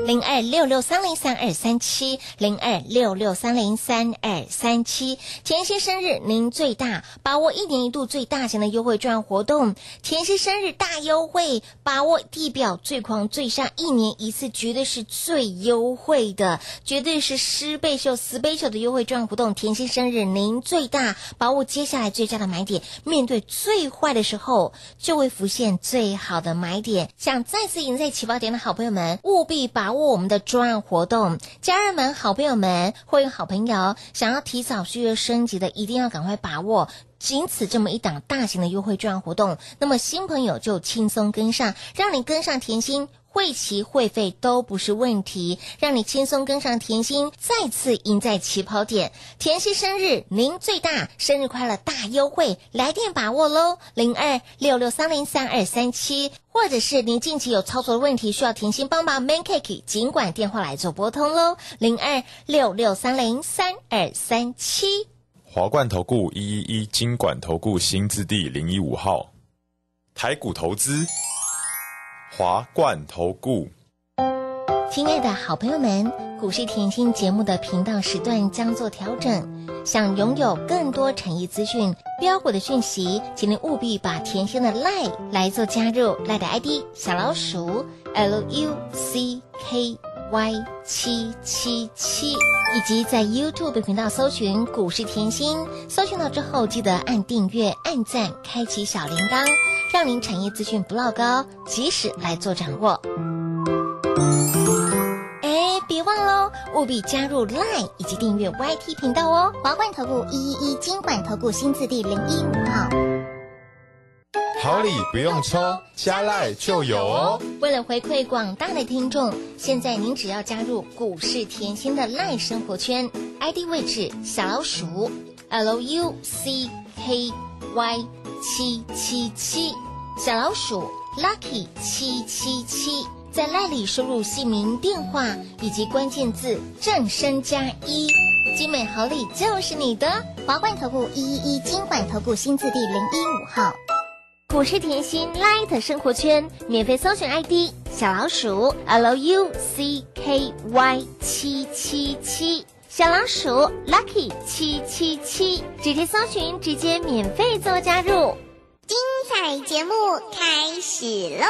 零二六六三零三二三七，零二六六三零三二三七。甜心生日您最大，把握一年一度最大型的优惠券活动。甜心生日大优惠，把握地表最狂最上，一年一次绝对是最优惠的，绝对是十倍秀、十倍秀的优惠券活动。甜心生日您最大，把握接下来最佳的买点。面对最坏的时候，就会浮现最好的买点。想再次赢在起跑点的好朋友们，务必把握我们的专案活动。家人们、好朋友们、会员好朋友，想要提早续约升级的，一定要赶快把握。仅此这么一档大型的优惠券活动，那么新朋友就轻松跟上，让你跟上甜心。会期会费都不是问题，让你轻松跟上甜心，再次赢在起跑点。甜心生日您最大，生日快乐大优惠，来电把握喽！零二六六三零三二三七，或者是您近期有操作的问题需要甜心帮忙，Man Cake 尽管电话来做拨通喽，零二六六三零三二三七。华冠投顾一一一金管投顾新字第零一五号，台股投资，华冠投顾。亲爱的好朋友们，股市甜心节目的频道时段将做调整。想拥有更多产业资讯、标股的讯息，请您务必把甜心的 Lie 来做加入，Lie 的 ID 小老鼠 L U C K Y 七七七，以及在 YouTube 频道搜寻股市甜心，搜寻到之后记得按订阅、按赞、开启小铃铛，让您产业资讯不落高，及时来做掌握。哎，别忘喽，务必加入 Line 以及订阅 YT 频道哦。华冠投顾一一一金管投顾新字第零一五号。好礼不用抽，加赖就有哦。为了回馈广大的听众，现在您只要加入股市甜心的赖生活圈，ID 位置小老鼠 L U C K Y 七七七，小老鼠 Lucky 七七七，在赖里输入姓名、电话以及关键字“正身加一”，精美好礼就是你的。华冠投顾一一一金管投顾新字第零一五号。股市甜心 Light 生活圈免费搜寻 ID 小老鼠 L U C K Y 七七七，小老鼠 Lucky 七七七，直接搜寻，直接免费做加入。精彩节目开始喽！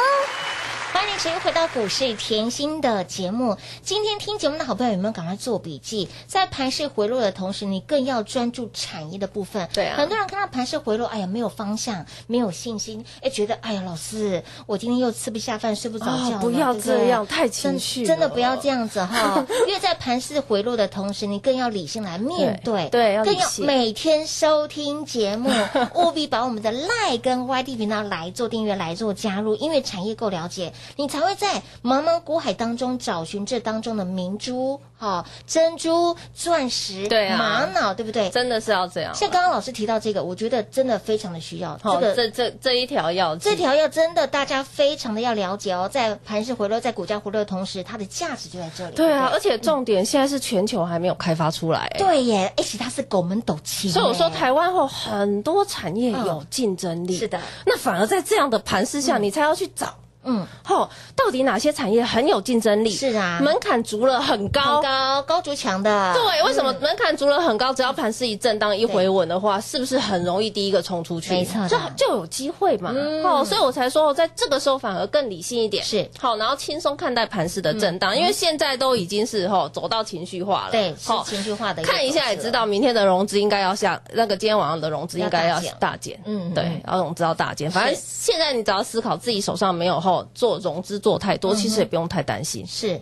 欢迎您持续回到股市甜心的节目。今天听节目的好朋友有没有赶快做笔记？在盘势回落的同时，你更要专注产业的部分。对啊很多人看到盘势回落，哎呀，没有方向，没有信心，哎，觉得哎呀，老师，我今天又吃不下饭，睡不着觉不要对对这样太情绪真真的不要这样子哈。*laughs* 因为在盘势回落的同时，你更要理性来面对，对对要更要每天收听节目，*laughs* 务必把我们的 Line 跟 YT 频道来做订阅，来做加入，因为产业够了解，你才会在茫茫股海当中找寻这当中的明珠、哈、珍珠、钻石、对啊玛瑙，对不对？真的是要这样。像刚刚老师提到这个，我觉得真的非常的需要。好，这个这这这一条要这条要真的大家非常的要了解哦，在盘势回落、在股价回落的同时，它的价值就在这里。对啊，不而且重点现在是全球还没有开发出来、欸。对耶，而且它是狗门斗气，所以我说，台湾后很多产业有竞争力，是的，那反而在这样的盘势下，你才要去找。嗯，后到底哪些产业很有竞争力？是啊门槛足了很高，很高高筑墙的。对，为什么嗯门槛足了很高？只要盘势一震荡、一回稳的话，是不是很容易第一个冲出去？没错就就有机会嘛。嗯哦，所以我才说，在这个时候反而更理性一点，是好，然后轻松看待盘势的震荡，因为现在都已经是吼走到情绪化了。对，是情绪化的个看一下也知道，明天的融资应该要下，那个今天晚上的融资应该要要大减大减。嗯对，要融资要大减。反正现在你只要思考自己手上没有后做融资做太多，其实也不用太担心，是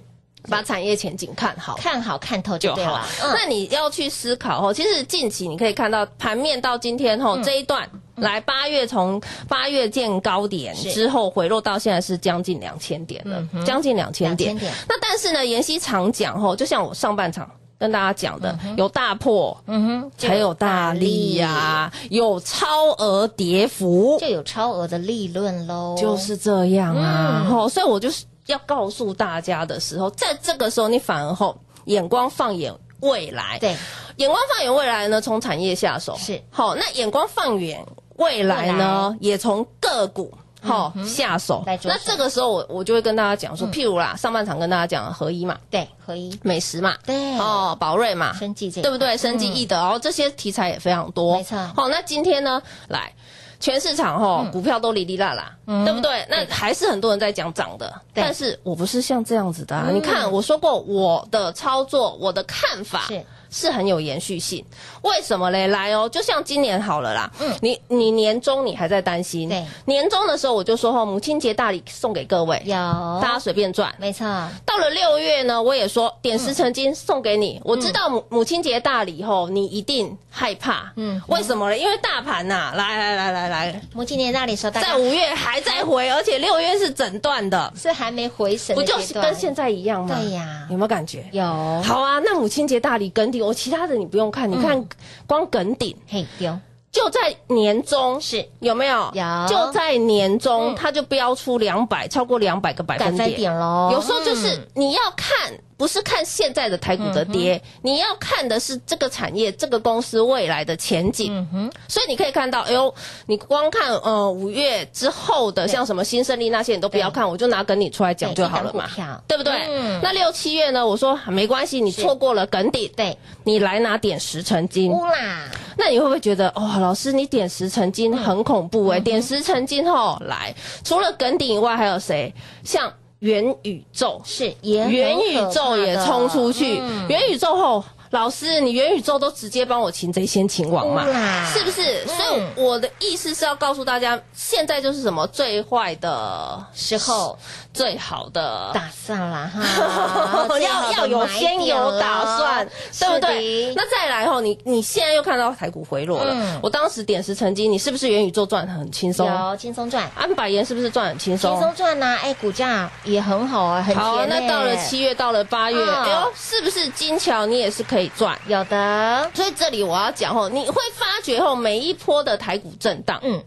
把产业前景看好。看好看透就好了。。嗯那你要去思考哦，其实近期你可以看到盘面到今天吼、嗯这一段。来，八月从八月见高点之后回落到现在是将近两千点了将近两千点2000点。那但是呢，妍希常讲吼，就像我上半场跟大家讲的，有大破，嗯哼，才有大利呀、有超额跌幅，就有超额的利润喽。就是这样啊。嗯吼、所以我就是要告诉大家的时候，在这个时候你反而后眼光放眼未来，对，眼光放眼未来呢，从产业下手是好。那眼光放远未来呢，也从个股。好、下手。那这个时候我我就会跟大家讲说，嗯。譬如啦，上半场跟大家讲的合一嘛，对合一。美食嘛，对。哦，宝瑞嘛，生技这对不对？生技嗯易德，然后这些题材也非常多，没错。好，那今天呢，来。全市场吼、股票都哩哩啦啦，嗯。对不对？那还是很多人在讲涨的，但是我不是像这样子的、啊。嗯。你看，我说过我的操作，我的看法是是很有延续性。为什么嘞？来哦，就像今年好了啦，嗯你你年终你还在担心，对，年终的时候我就说吼，母亲节大礼送给各位，有大家随便赚。没错，到了六月呢，我也说点石成金送给你。我知道母母亲节大礼后，你一定害怕。嗯嗯，为什么嘞？因为大盘呐、来来来来来，母亲节大礼说大在五月还在回，*laughs* 而且六月是整段的，是还没回神不就是跟现在一样吗？对呀有没有感觉？有好啊，那母亲节大礼梗顶，我其他的你不用看，你看光梗顶嘿有。就在年中是。有没有？有。就在年中，嗯。它就标出两百，超过两百个百分点。喽有时候就是嗯。你要看，不是看现在的台股的跌，你要看的是这个产业、这个公司未来的前景。嗯哼，所以你可以看到，哎呦，你光看呃五月之后的，像什么新胜利那些，你都不要看，我就拿跟你出来讲就好了嘛对不对？嗯。那六七月呢，我说没关系，你错过了梗底，对。你来拿点石成金。乌啦，那你会不会觉得，哦，老师你点石成金很恐怖嗯哎、点石成金后来，除了梗底以外，还有谁？像元宇宙，是元宇宙也冲出去，嗯。元宇宙后。老师，你元宇宙都直接帮我擒贼先擒王嘛，是不是？嗯。所以我的意思是要告诉大家，现在就是什么最坏的时候，最好的打算啦哈，*laughs* 要要有先有打算，对不对？那再来后，你你现在又看到台股回落了，嗯。我当时点石成金，你是不是元宇宙赚得很轻松？有轻松赚，安百元是不是赚很轻松？轻松？赚呐，哎，股价也很好啊，很好，甜欸那到了七月，到了八月，嗯。哎呦，是不是金桥你也是可以赚？有的，所以这里我要讲哦，你会发觉哦每一波的台股震荡，嗯，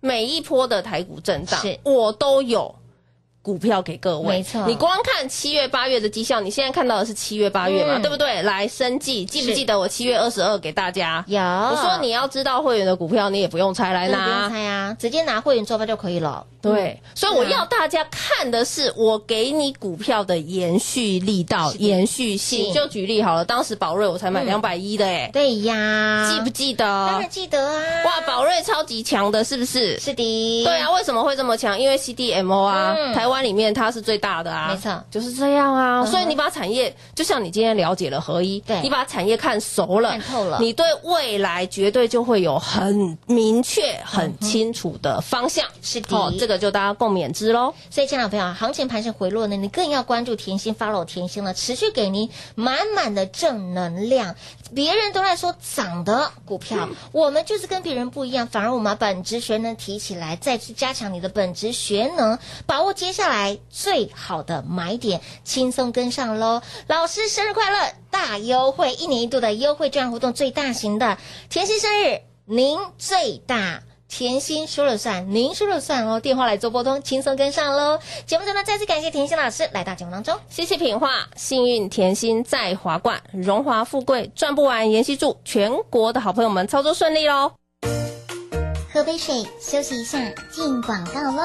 每一波的台股震荡是，我都有。股票给各位，没错你光看七月、八月的绩效，你现在看到的是七月、八月嘛，嗯对不对？来，生计记不记得我七月二十二给大家？有，我说你要知道会员的股票，你也不用猜来拿不用拿。猜啊，直接拿会员做法就可以了。对，所以我要大家看的是我给你股票的延续力道、延续性。是就举例好了，当时宝瑞我才买嗯两百一的，哎，对呀，记不记得？当然记得啊。哇，宝瑞超级强的，是不是？是的，对啊，为什么会这么强？因为 CDMO 啊，嗯台湾湾里面它是最大的啊，没错，就是这样啊。嗯所以你把产业，就像你今天了解了合一，对你把产业看熟了、看透了你对未来绝对就会有很明确、很清楚的方向。是的哦，这个就大家共勉之喽。所以，亲爱的朋友，行情盘是回落呢，你更要关注甜心，follow 甜心了，持续给您满满的正能量。别人都在说涨的股票，我们就是跟别人不一样，反而我们把本职学能提起来，再去加强你的本职学能，把握接下来最好的买点，轻松跟上喽。老师生日快乐，大优惠，一年一度的优惠券活动，最大型的甜心生日，您最大。甜心说了算，您说了算哦。电话来做拨通，轻松跟上喽。节目中呢，再次感谢甜心老师来到节目当中。谢谢品画，幸运甜心在华冠，荣华富贵赚不完。妍希祝全国的好朋友们操作顺利喽。喝杯水，休息一下，进广告喽。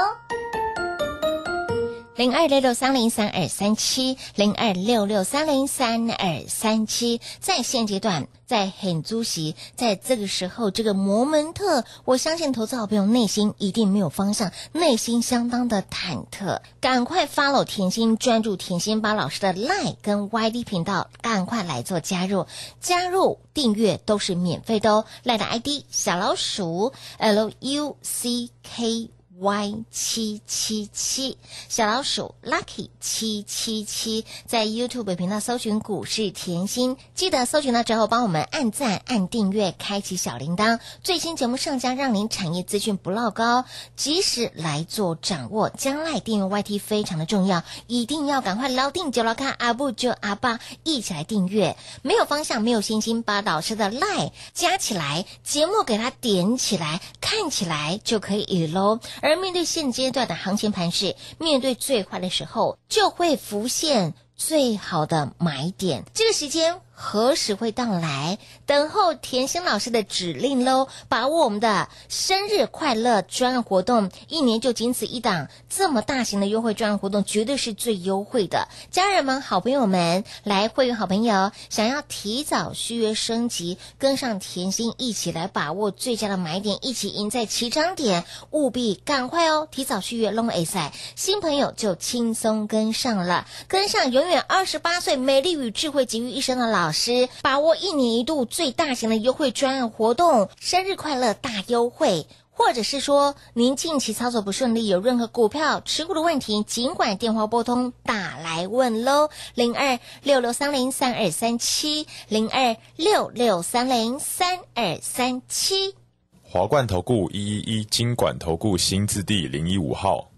零二六六三零三二三七，零二六六三零三二三七，在现阶段，在很租席，在这个时候，这个摩门特，我相信投资好朋友内心一定没有方向，内心相当的忐忑。赶快 follow 甜心，专注甜心，把老师的 line 跟 YD 频道赶快来做加入，加入订阅都是免费的哦。赖的 ID 小老鼠 L U C K。Y 七七七小老鼠 Lucky 七七七，在 YouTube 频道搜寻股市甜心，记得搜寻到之后帮我们按赞、按订阅、开启小铃铛，最新节目上架，让您产业资讯不落高，及时来做掌握。将来订阅 YT 非常的重要，一定要赶快捞定就捞看，阿布就阿爸一起来订阅。没有方向、没有信心，把老师的 Line 加起来，节目给它点起来，看起来就可以喽。而而面对现阶段的行情盘势，面对最坏的时候，就会浮现最好的买点。这个时间何时会到来？等候甜心老师的指令喽！把握我们的生日快乐专案活动，一年就仅此一档，这么大型的优惠专案活动，绝对是最优惠的。家人们、好朋友们，来会员好朋友，想要提早续约升级，跟上甜心一起来把握最佳的买点，一起赢在起涨点，务必赶快哦！提早续约 Long A 赛，新朋友就轻松跟上了，跟上永远二十八岁美丽与智慧集于一身的老师，把握一年一度最大型的优惠专案活动，生日快乐大优惠！或者是说您近期操作不顺利，有任何股票持股的问题，尽管电话拨通打来问喽，零二六六三零三二三七，零二六六三零三二三七。华冠投顾一一一金管投顾新字第零一五号，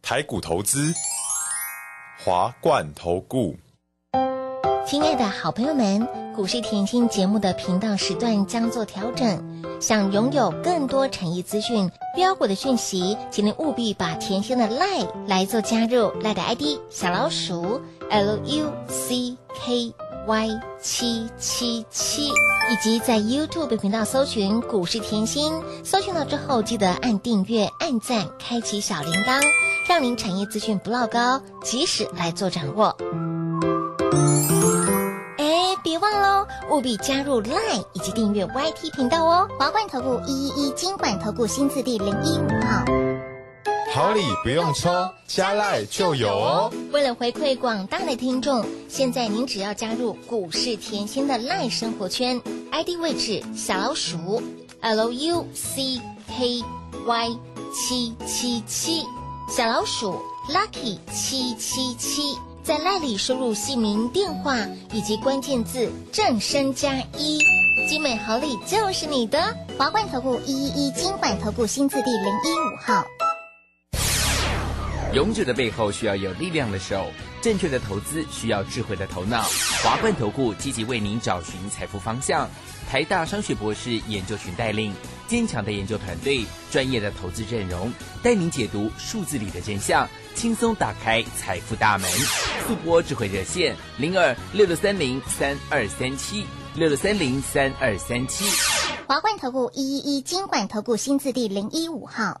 台股投资，华冠投顾。亲爱的好朋友们，股市甜心节目的频道时段将做调整，想拥有更多产业资讯、标股的讯息，请您务必把甜心的 Lie 来做加入，Lie 的 ID 小老鼠 L U C K Y 七七七，以及在 YouTube 频道搜寻股市甜心，搜寻到之后记得按订阅、按赞、开启小铃铛，让您产业资讯不落高，及时来做掌握。哎，别忘喽，务必加入 Line 以及订阅 YT 频道哦。华冠投顾一一一金管投顾新字第零一五号。好礼不用抽，加赖就有哦。为了回馈广大的听众，现在您只要加入股市甜心的 Line 生活圈，ID 位置小老鼠 L U C K Y 七七七，小老鼠 Lucky 七七七。在赖里输入姓名、电话以及关键字“正身加一”，精美好礼就是你的。华冠投顾一一一金管投顾新字第零一五号。勇者的背后需要有力量的手，正确的投资需要智慧的头脑。华冠投顾积极为您找寻财富方向。台大商学博士研究群带领，坚强的研究团队，专业的投资阵容，带您解读数字里的真相，轻松打开财富大门。速播智慧热线零二六六三零三二三七六六三零三二三七。华冠投顾一一一金管投顾新字第零一五号。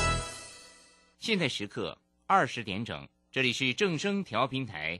现在时刻二十点整，这里是正声调频台